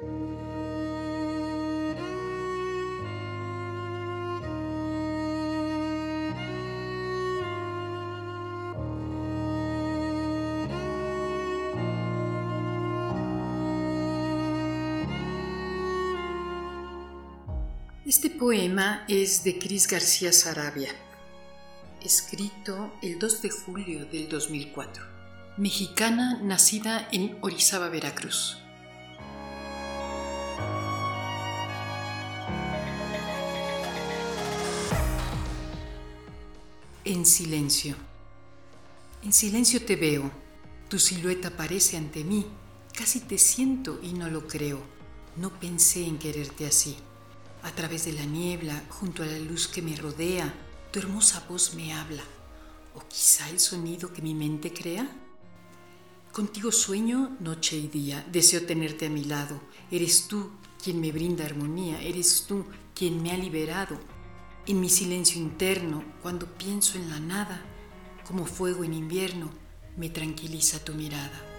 Este poema es de Cris García Sarabia, escrito el 2 de julio del 2004. Mexicana nacida en Orizaba, Veracruz. En silencio. En silencio te veo. Tu silueta aparece ante mí. Casi te siento y no lo creo. No pensé en quererte así. A través de la niebla, junto a la luz que me rodea, tu hermosa voz me habla. ¿O quizá el sonido que mi mente crea? Contigo sueño noche y día, deseo tenerte a mi lado. Eres tú quien me brinda armonía, eres tú quien me ha liberado. En mi silencio interno, cuando pienso en la nada, como fuego en invierno, me tranquiliza tu mirada.